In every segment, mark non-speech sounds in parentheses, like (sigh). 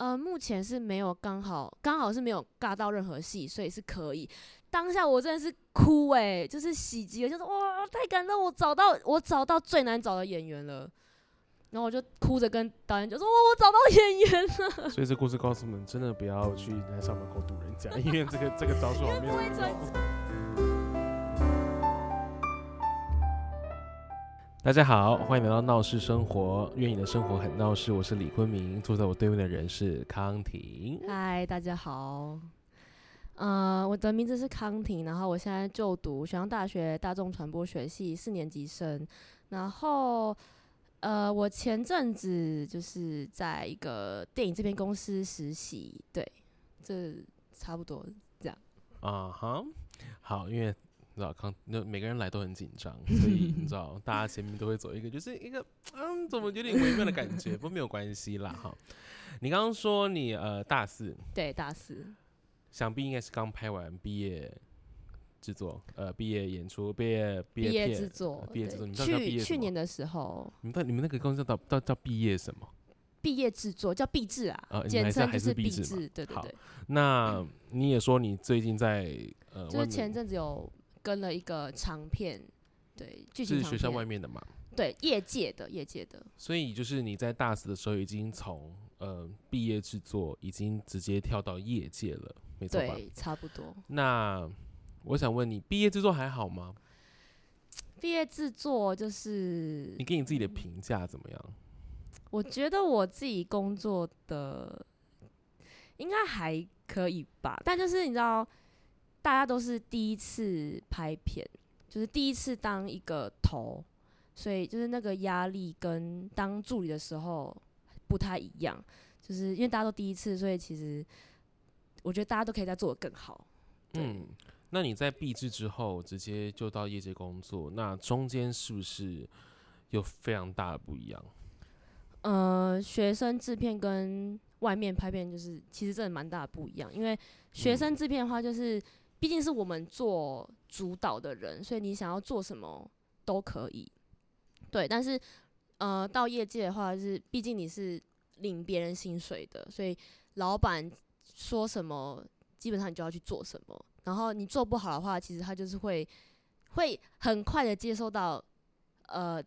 呃，目前是没有刚好刚好是没有尬到任何戏，所以是可以。当下我真的是哭诶、欸，就是喜极了，就是哇，太感动！我找到我找到最难找的演员了，然后我就哭着跟导演就说：“哇，我找到演员了。(laughs) ”所以这故事告诉我们，真的不要去来上门口堵人家，因为这个这个招数我没有。(laughs) 大家好，欢迎来到闹市生活，愿你的生活很闹市。我是李坤明，坐在我对面的人是康婷。嗨，大家好，呃，我的名字是康婷，然后我现在就读沈阳大学大众传播学系四年级生。然后，呃，我前阵子就是在一个电影制片公司实习，对，这差不多这样。啊哈，好，因为。知道康，那每个人来都很紧张，(laughs) 所以你知道，大家前面都会走一个，就是一个嗯，怎么有点微妙的感觉，不过没有关系啦哈。你刚刚说你呃大四，对大四，想必应该是刚拍完毕业制作，呃毕业演出，毕业毕业制作，毕业制作。你知道去去年的时候，你们你们那个公司叫叫叫毕业什么？毕业制作叫毕制啊，呃、简称就是毕制。对对对。那你也说你最近在呃，就是前阵子有。跟了一个长片，对，剧情长片，是学校外面的嘛？对，业界的，业界的。所以就是你在大四的时候，已经从呃毕业制作，已经直接跳到业界了，没错吧？对，差不多。那我想问你，毕业制作还好吗？毕业制作就是你给你自己的评价怎么样？我觉得我自己工作的应该还可以吧，但就是你知道。大家都是第一次拍片，就是第一次当一个头，所以就是那个压力跟当助理的时候不太一样。就是因为大家都第一次，所以其实我觉得大家都可以再做的更好。嗯，那你在毕制之后直接就到业界工作，那中间是不是有非常大的不一样？呃，学生制片跟外面拍片就是其实真的蛮大的不一样，因为学生制片的话就是。毕竟是我们做主导的人，所以你想要做什么都可以。对，但是呃，到业界的话，就是毕竟你是领别人薪水的，所以老板说什么，基本上你就要去做什么。然后你做不好的话，其实他就是会会很快的接受到呃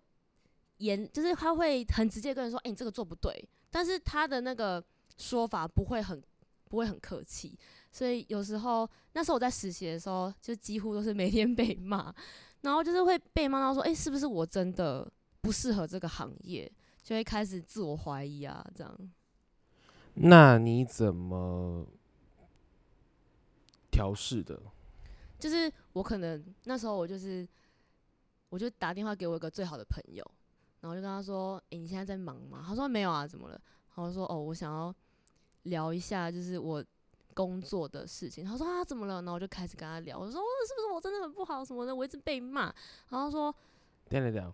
严，就是他会很直接跟人说：“哎，你这个做不对。”但是他的那个说法不会很不会很客气。所以有时候那时候我在实习的时候，就几乎都是每天被骂，然后就是会被骂到说，哎，是不是我真的不适合这个行业？就会开始自我怀疑啊，这样。那你怎么调试的？就是我可能那时候我就是，我就打电话给我一个最好的朋友，然后就跟他说，哎，你现在在忙吗？他说没有啊，怎么了？然后说，哦，我想要聊一下，就是我。工作的事情，他说啊，怎么了？然后我就开始跟他聊，我说是不是我真的很不好什么的？我一直被骂。然后说，等等等，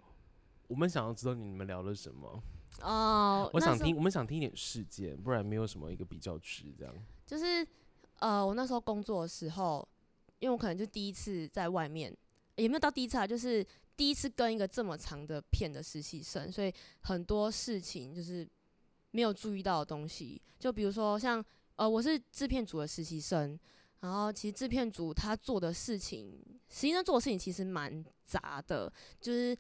我们想要知道你们聊了什么哦。我想听，我们想听一点事件，不然没有什么一个比较值这样。就是呃，我那时候工作的时候，因为我可能就第一次在外面，也没有到第一次啊，就是第一次跟一个这么长的片的实习生，所以很多事情就是没有注意到的东西，就比如说像。呃，我是制片组的实习生，然后其实制片组他做的事情，实际上做的事情其实蛮杂的，就是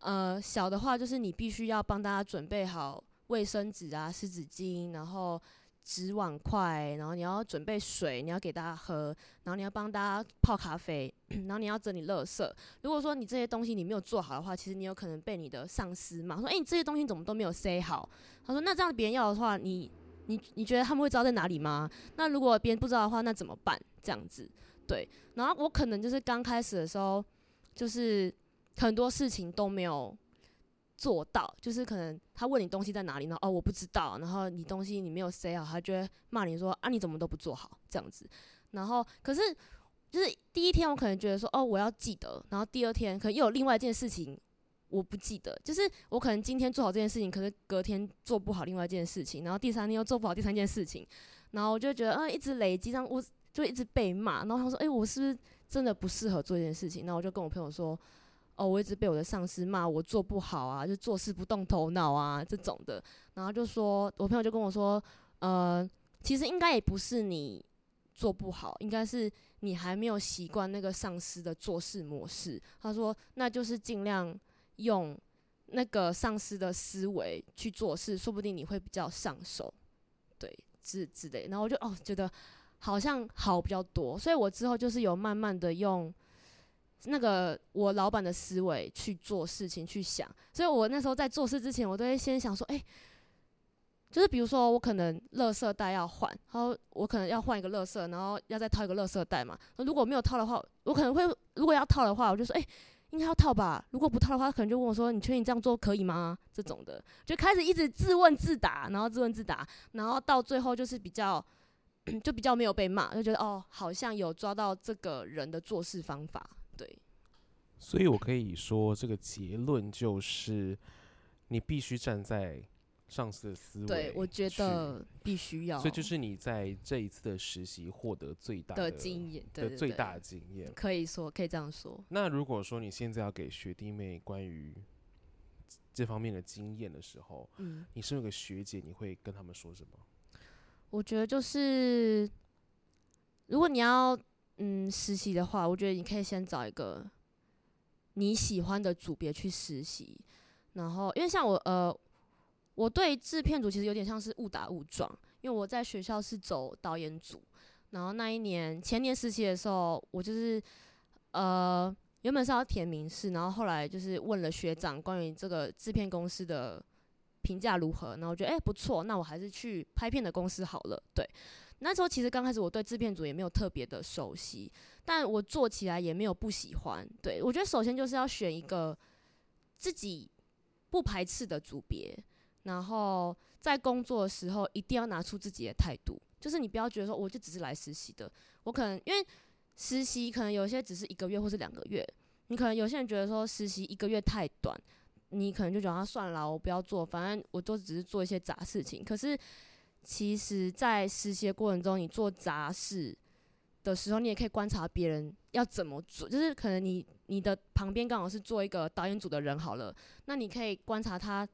呃小的话就是你必须要帮大家准备好卫生纸啊、湿纸巾，然后纸碗筷，然后你要准备水，你要给大家喝，然后你要帮大家泡咖啡，然后你要整理垃圾。如果说你这些东西你没有做好的话，其实你有可能被你的上司骂，说：“诶，你这些东西怎么都没有塞好？”他说：“那这样别人要的话，你。”你你觉得他们会知道在哪里吗？那如果别人不知道的话，那怎么办？这样子，对。然后我可能就是刚开始的时候，就是很多事情都没有做到，就是可能他问你东西在哪里呢？哦，我不知道。然后你东西你没有塞好，他就会骂你说啊，你怎么都不做好这样子。然后可是就是第一天我可能觉得说哦，我要记得。然后第二天可能又有另外一件事情。我不记得，就是我可能今天做好这件事情，可是隔天做不好另外一件事情，然后第三天又做不好第三件事情，然后我就觉得，嗯、呃，一直累积，这样我就一直被骂。然后他说，诶、我是不是真的不适合做这件事情？然后我就跟我朋友说，哦，我一直被我的上司骂我做不好啊，就做事不动头脑啊这种的。然后就说，我朋友就跟我说，呃，其实应该也不是你做不好，应该是你还没有习惯那个上司的做事模式。他说，那就是尽量用那个上司的思维去做事，说不定你会比较上手，对，之之类。然后我就哦，觉得好像好比较多，所以我之后就是有慢慢的用。那个我老板的思维去做事情去想，所以我那时候在做事之前，我都会先想说，诶、欸，就是比如说我可能垃圾袋要换，然后我可能要换一个垃圾，然后要再套一个垃圾袋嘛。如果没有套的话，我可能会如果要套的话，我就说，诶、欸，应该要套吧。如果不套的话，可能就问我说，你确定这样做可以吗？这种的，就开始一直自问自答，然后自问自答，然后到最后就是比较，(clears throat) 就比较没有被骂，就觉得哦，好像有抓到这个人的做事方法。对，所以我可以说，这个结论就是，你必须站在上司的思维。对，我觉得必须要。所以就是你在这一次的实习获得最大的，的经验，对最大的经验，可以说可以这样说。那如果说你现在要给学弟妹关于这方面的经验的时候，嗯，你身为个学姐，你会跟他们说什么？我觉得就是，如果你要。嗯，实习的话，我觉得你可以先找一个你喜欢的组别去实习。然后，因为像我，呃，我对制片组其实有点像是误打误撞，因为我在学校是走导演组。然后那一年前年实习的时候，我就是呃原本是要填民视，然后后来就是问了学长关于这个制片公司的评价如何，然后我觉得哎、不错，那我还是去拍片的公司好了。对。那时候其实刚开始我对制片组也没有特别的熟悉，但我做起来也没有不喜欢。对，我觉得首先就是要选一个自己不排斥的组别，然后在工作的时候一定要拿出自己的态度，就是你不要觉得说我就只是来实习的，我可能因为实习可能有些只是一个月或是两个月，你可能有些人觉得说实习一个月太短，你可能就觉得啊算了，我不要做，反正我都只是做一些杂事情，可是。其实，在实习过程中，你做杂事的时候，你也可以观察别人要怎么做。就是可能你你的旁边刚好是做一个导演组的人好了，那你可以观察他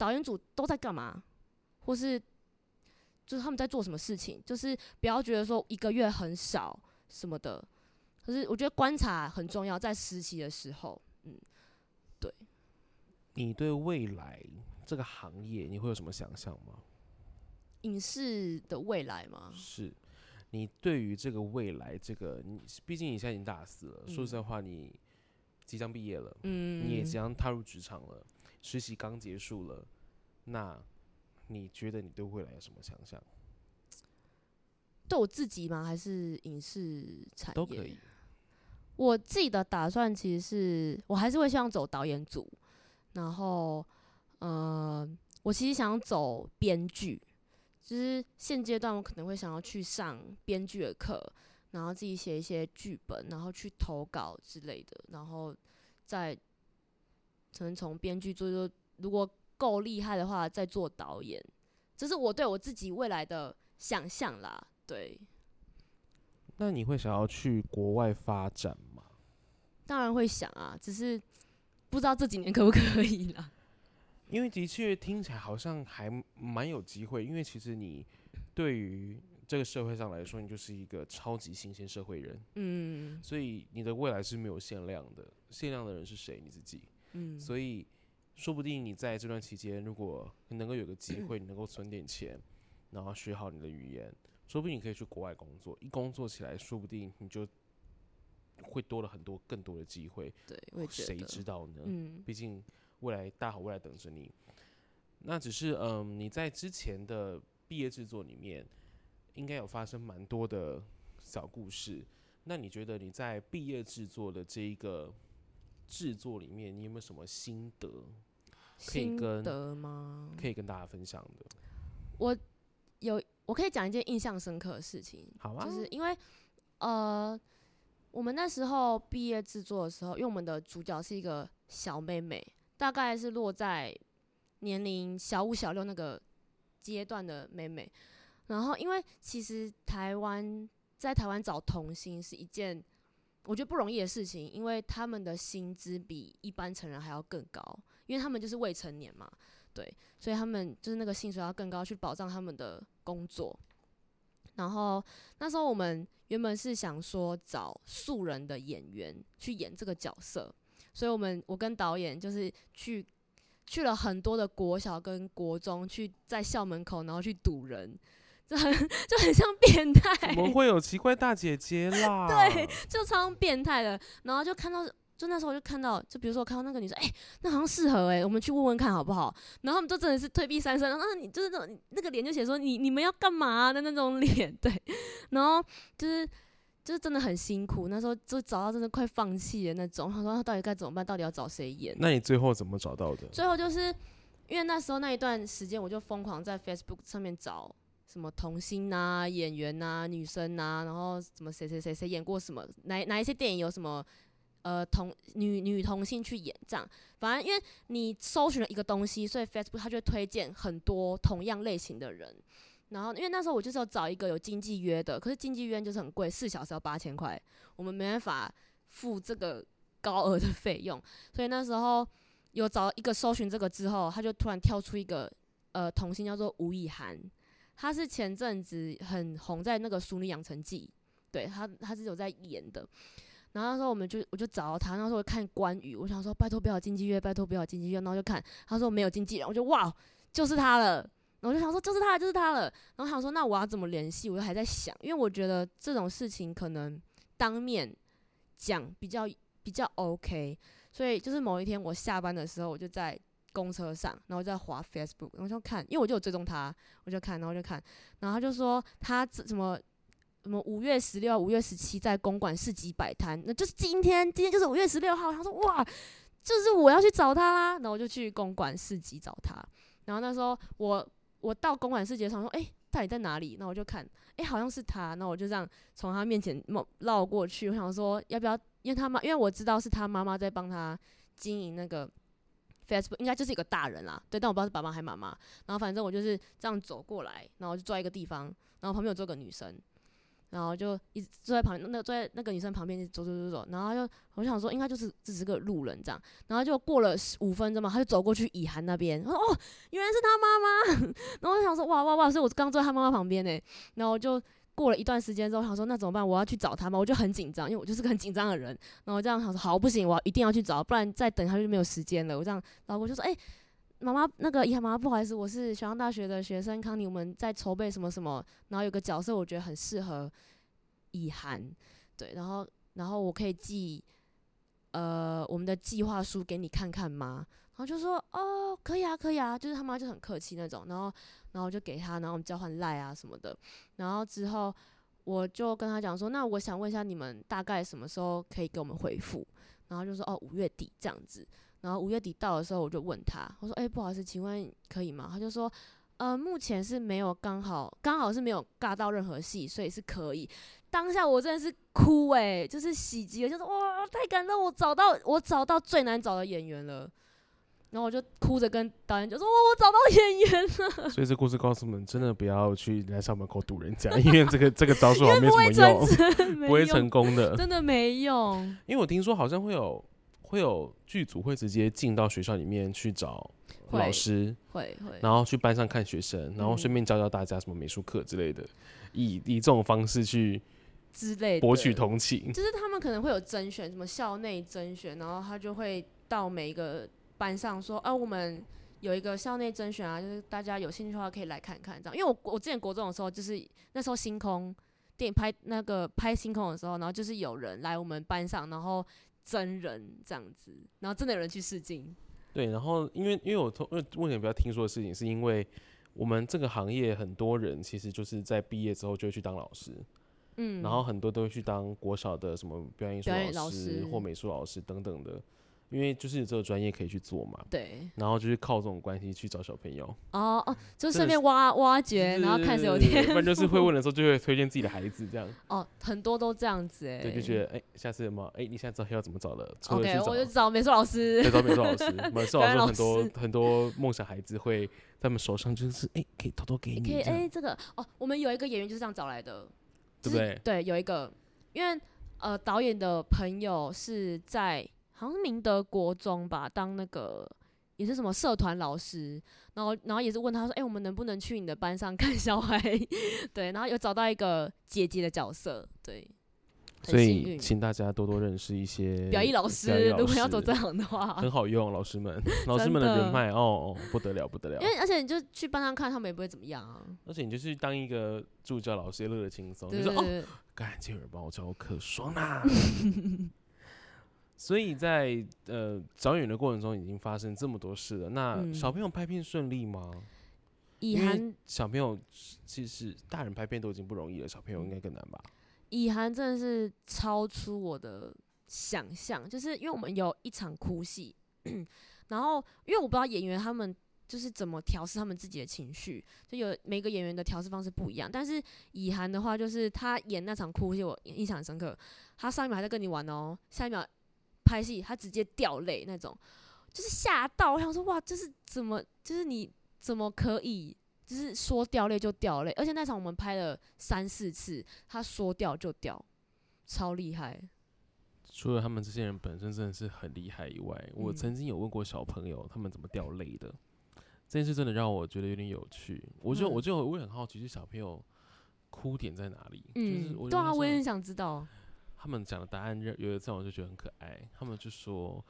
导演组都在干嘛，或是就是他们在做什么事情。就是不要觉得说一个月很少什么的，可是我觉得观察很重要，在实习的时候，嗯，对。你对未来这个行业，你会有什么想象吗？影视的未来吗？是，你对于这个未来，这个你毕竟你现在已经大四了，嗯、说实在话，你即将毕业了，嗯，你也即将踏入职场了，实习刚结束了，那你觉得你对未来有什么想象？对我自己吗？还是影视产业都可以？我自己的打算其实是我还是会希望走导演组，然后，呃，我其实想走编剧。就是现阶段，我可能会想要去上编剧的课，然后自己写一些剧本，然后去投稿之类的，然后再可能从编剧做做，如果够厉害的话，再做导演。这是我对我自己未来的想象啦。对。那你会想要去国外发展吗？当然会想啊，只是不知道这几年可不可以啦。(laughs) 因为的确听起来好像还蛮有机会，因为其实你对于这个社会上来说，你就是一个超级新鲜社会人，嗯，所以你的未来是没有限量的，限量的人是谁？你自己，嗯，所以说不定你在这段期间，如果你能够有个机会，你能够存点钱，然后学好你的语言，说不定你可以去国外工作，一工作起来，说不定你就会多了很多更多的机会，对，谁知道呢？嗯，毕竟。未来大好未来等着你，那只是嗯，你在之前的毕业制作里面，应该有发生蛮多的小故事。那你觉得你在毕业制作的这一个制作里面，你有没有什么心得可以跟心得吗？可以跟大家分享的？我有，我可以讲一件印象深刻的事情。好啊，就是因为呃，我们那时候毕业制作的时候，因为我们的主角是一个小妹妹。大概是落在年龄小五、小六那个阶段的妹妹，然后因为其实台湾在台湾找童星是一件我觉得不容易的事情，因为他们的薪资比一般成人还要更高，因为他们就是未成年嘛，对，所以他们就是那个薪水要更高，去保障他们的工作。然后那时候我们原本是想说找素人的演员去演这个角色，所以我们我跟导演就是去去了很多的国小跟国中，去在校门口然后去堵人，就很就很像变态。怎么会有奇怪大姐姐 (laughs) 啦？对，就超变态的。然后就看到。就那时候我就看到，就比如说我看到那个女生，哎、欸，那好像适合哎、欸，我们去问问看好不好？然后他们就真的是退避三舍，然后你就是那种那个脸就写说你你们要干嘛的那种脸，对，然后就是就是真的很辛苦，那时候就找到真的快放弃的那种，他说他到底该怎么办？到底要找谁演？那你最后怎么找到的？最后就是因为那时候那一段时间，我就疯狂在 Facebook 上面找什么童星啊、演员啊、女生啊，然后什么谁谁谁谁演过什么，哪哪一些电影有什么。呃，同女女同性去演这样，反正因为你搜寻了一个东西，所以 Facebook 它就会推荐很多同样类型的人。然后因为那时候我就是要找一个有经纪约的，可是经纪约就是很贵，四小时要八千块，我们没办法付这个高额的费用。所以那时候有找一个搜寻这个之后，他就突然跳出一个呃童星叫做吴以涵，他是前阵子很红在那个《淑女养成记》，对他他是有在演的。然后那时候我们就我就找到他，那时候看关羽，我想说拜托不要经纪约，拜托不要经纪约，然后就看他说没有经纪人，我就哇就是他了，然后我就想说就是他就是他了，(laughs) 然后想说那我要怎么联系？我就还在想，因为我觉得这种事情可能当面讲比较比较 OK，所以就是某一天我下班的时候，我就在公车上，然后在滑 Facebook，然后就看，因为我就有追踪他，我就看，然后就看，然后他就说他怎么。什么五月十六、五月十七在公馆市集摆摊，那就是今天，今天就是五月十六号。他说哇，就是我要去找他啦，然后我就去公馆市集找他。然后那时候我我到公馆市集上说，哎、到底在哪里？那我就看，哎、好像是他。那我就这样从他面前绕过去。我想说，要不要？因为他妈，因为我知道是他妈妈在帮他经营那个 Facebook，应该就是一个大人啦。对，但我不知道是爸爸还是妈妈。然后反正我就是这样走过来，然后就坐在一个地方，然后旁边有坐个女生。然后就一直坐在旁边，那坐在那个女生旁边，走走走走。然后就我想说，应该就是只是个路人这样。然后就过了五分钟嘛，他就走过去以涵那边。我说哦，原来是他妈妈。(laughs) 然后我就想说，哇哇哇！所以我刚坐在他妈妈旁边呢。然后就过了一段时间之后，我想说那怎么办？我要去找他嘛。我就很紧张，因为我就是个很紧张的人。然后我这样想说，好不行，我一定要去找，不然再等他就没有时间了。我这样，然后我就说，哎、妈妈，那个以涵妈妈，不好意思，我是雪阳大学的学生康妮，我们在筹备什么什么，然后有个角色，我觉得很适合以涵，对，然后然后我可以寄呃我们的计划书给你看看吗？然后就说哦，可以啊，可以啊，就是他妈就很客气那种，然后然后就给他，然后我们交换赖啊什么的，然后之后我就跟他讲说，那我想问一下你们大概什么时候可以给我们回复？然后就说哦，五月底这样子。然后五月底到的时候，我就问他，我说：“哎、不好意思，请问可以吗？”他就说：“呃，目前是没有，刚好刚好是没有尬到任何戏，所以是可以。”当下我真的是哭哎、欸，就是喜极了，就是哇，太感动！我找到我找到最难找的演员了。然后我就哭着跟导演就说：“我，我找到演员了。(laughs) ”所以这故事告诉我们，真的不要去来校门口堵人家，因为这个 (laughs) 这个招数好像没什么用，不会成功的，真的没用。因为我听说好像会有。会有剧组会直接进到学校里面去找老师，会会，然后去班上看学生，然后顺便教教大家什么美术课之类的，以以这种方式去之类博取同情。就是他们可能会有甄选，什么校内甄选，然后他就会到每一个班上说，啊，我们有一个校内甄选啊，就是大家有兴趣的话可以来看看这样。因为我我之前国中的时候，就是那时候星空电影拍那个拍星空的时候，然后就是有人来我们班上，然后。真人这样子，然后真的有人去试镜。对，然后因为因为我因为目前比较听说的事情，是因为我们这个行业很多人其实就是在毕业之后就会去当老师，嗯，然后很多都会去当国小的什么表演艺术老师或美术老师等等的。因为就是这个专业可以去做嘛，对，然后就是靠这种关系去找小朋友，哦哦，就顺便挖挖掘，然后看谁有天赋，不然就是会问的时候就会推荐自己的孩子这样，(laughs) 哦，很多都这样子哎，对，就觉得哎，下次有没有哎，你现在知道要怎么找了？OK，我就找美术老师，对，找美术老师，美术老师 (laughs) 很多很多梦想孩子会在他们手上就是哎，可以偷偷给你，可以哎，这个哦，我们有一个演员就是这样找来的，对不对？对，有一个，因为呃，导演的朋友是在。好像是明德国中吧，当那个也是什么社团老师，然后然后也是问他说，哎、欸，我们能不能去你的班上看小孩？(laughs) 对，然后有找到一个姐姐的角色，对。所以，请大家多多认识一些表演老师。如果要走这行的话，很好用，老师们，(laughs) 老师们的人脉哦，不得了，不得了。因为而且你就去班上看，他们也不会怎么样啊。而且你就是当一个助教老师，也乐得轻松。你说哦，感觉有人帮我教课，爽啊！(laughs) 所以在呃找演员的过程中，已经发生这么多事了。那小朋友拍片顺利吗？以涵小朋友其实大人拍片都已经不容易了，小朋友应该更难吧？以涵真的是超出我的想象，就是因为我们有一场哭戏，(clears throat) 然后因为我不知道演员他们就是怎么调试他们自己的情绪，就有每个演员的调试方式不一样。但是以涵的话，就是他演那场哭戏，我印象很深刻。他上一秒还在跟你玩哦，下一秒拍戏他直接掉泪那种，就是吓到。我想说哇，就是怎么，就是你怎么可以？就是说掉泪就掉泪，而且那场我们拍了三四次，他说掉就掉，超厉害。除了他们这些人本身真的是很厉害以外，嗯、我曾经有问过小朋友他们怎么掉泪的，这件事真的让我觉得有点有趣。我就、嗯、我就我也很好奇，是小朋友哭点在哪里？嗯，就是我对啊，我也很想知道。他们讲的答案有的这种我就觉得很可爱。他们就说，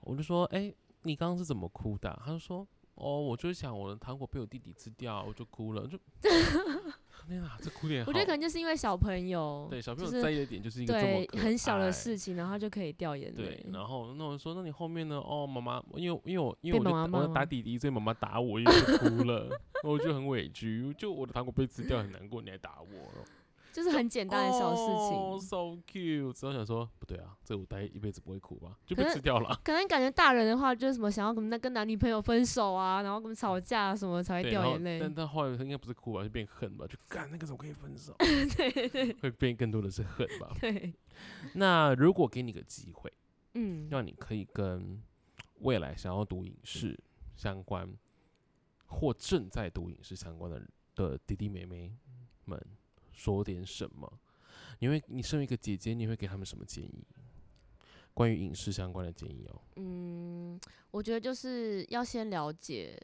我就说，哎、欸，你刚刚是怎么哭的？他就说。哦，我就想我的糖果被我弟弟吃掉，我就哭了，就天哪，这哭点。我觉得可能就是因为小朋友，对小朋友在意的点就是一个这么对很小的事情，然后就可以掉眼泪。对，然后那我说，那你后面呢？哦，妈妈，因为因为我因为我妈妈我打弟弟，所以妈妈打我，因为就哭了，我就很委屈，就我的糖果被吃掉，很难过，你还打我。就是很简单的小事情。哦，so cute。只要想说，不对啊，这我待一辈子不会哭吧？就被吃掉了。(laughs) 可能感觉大人的话，就是什么想要跟那跟男女朋友分手啊，然后跟吵架什么才会掉眼泪。但他后来他应该不是哭吧，就变恨吧？就干那个怎么可以分手？(laughs) 对对对。会变更多的是恨吧？对。(laughs) 那如果给你个机会，嗯，让你可以跟未来想要读影视相关，或正在读影视相关的的弟弟妹妹们。说点什么？你会，你身为一个姐姐，你会给他们什么建议？关于影视相关的建议哦。嗯，我觉得就是要先了解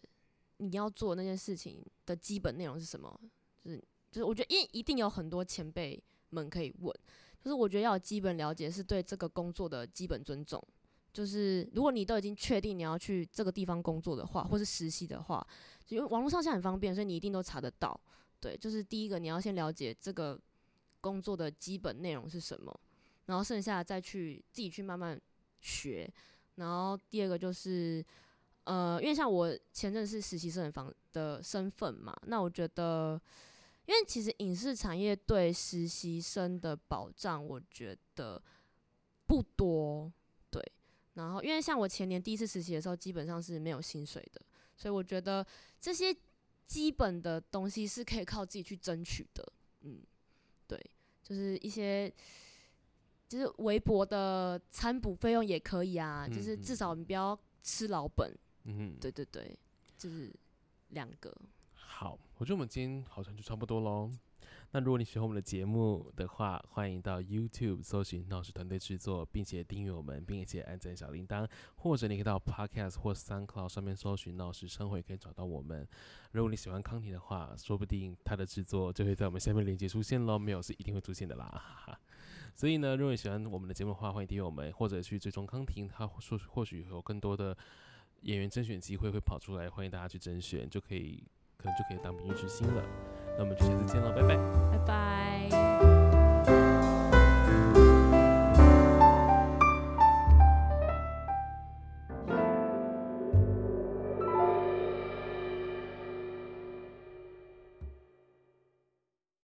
你要做那件事情的基本内容是什么。就是，就是我觉得，因为一定有很多前辈们可以问。就是我觉得要有基本了解，是对这个工作的基本尊重。就是如果你都已经确定你要去这个地方工作的话，或是实习的话，因为网络上现在很方便，所以你一定都查得到。对，就是第一个，你要先了解这个工作的基本内容是什么，然后剩下再去自己去慢慢学。然后第二个就是，呃，因为像我前阵是实习生的的身份嘛，那我觉得，因为其实影视产业对实习生的保障，我觉得不多。对，然后因为像我前年第一次实习的时候，基本上是没有薪水的，所以我觉得这些。基本的东西是可以靠自己去争取的，嗯，对，就是一些，就是微薄的餐补费用也可以啊，嗯、就是至少你不要吃老本，嗯，对对对，就是两个。好，我觉得我们今天好像就差不多喽。那如果你喜欢我们的节目的话，欢迎到 YouTube 搜寻“闹事团队制作”，并且订阅我们，并且按赞小铃铛，或者你可以到 Podcast 或 SoundCloud 上面搜寻“闹事生活”，也可以找到我们。如果你喜欢康婷的话，说不定他的制作就会在我们下面链接出现喽。没有是一定会出现的啦，(laughs) 所以呢，如果你喜欢我们的节目的话，欢迎订阅我们，或者去追踪康婷，他说或许有更多的演员甄选机会会跑出来，欢迎大家去甄选，就可以可能就可以当明日之星了。那我们就下次见了，拜拜，拜拜。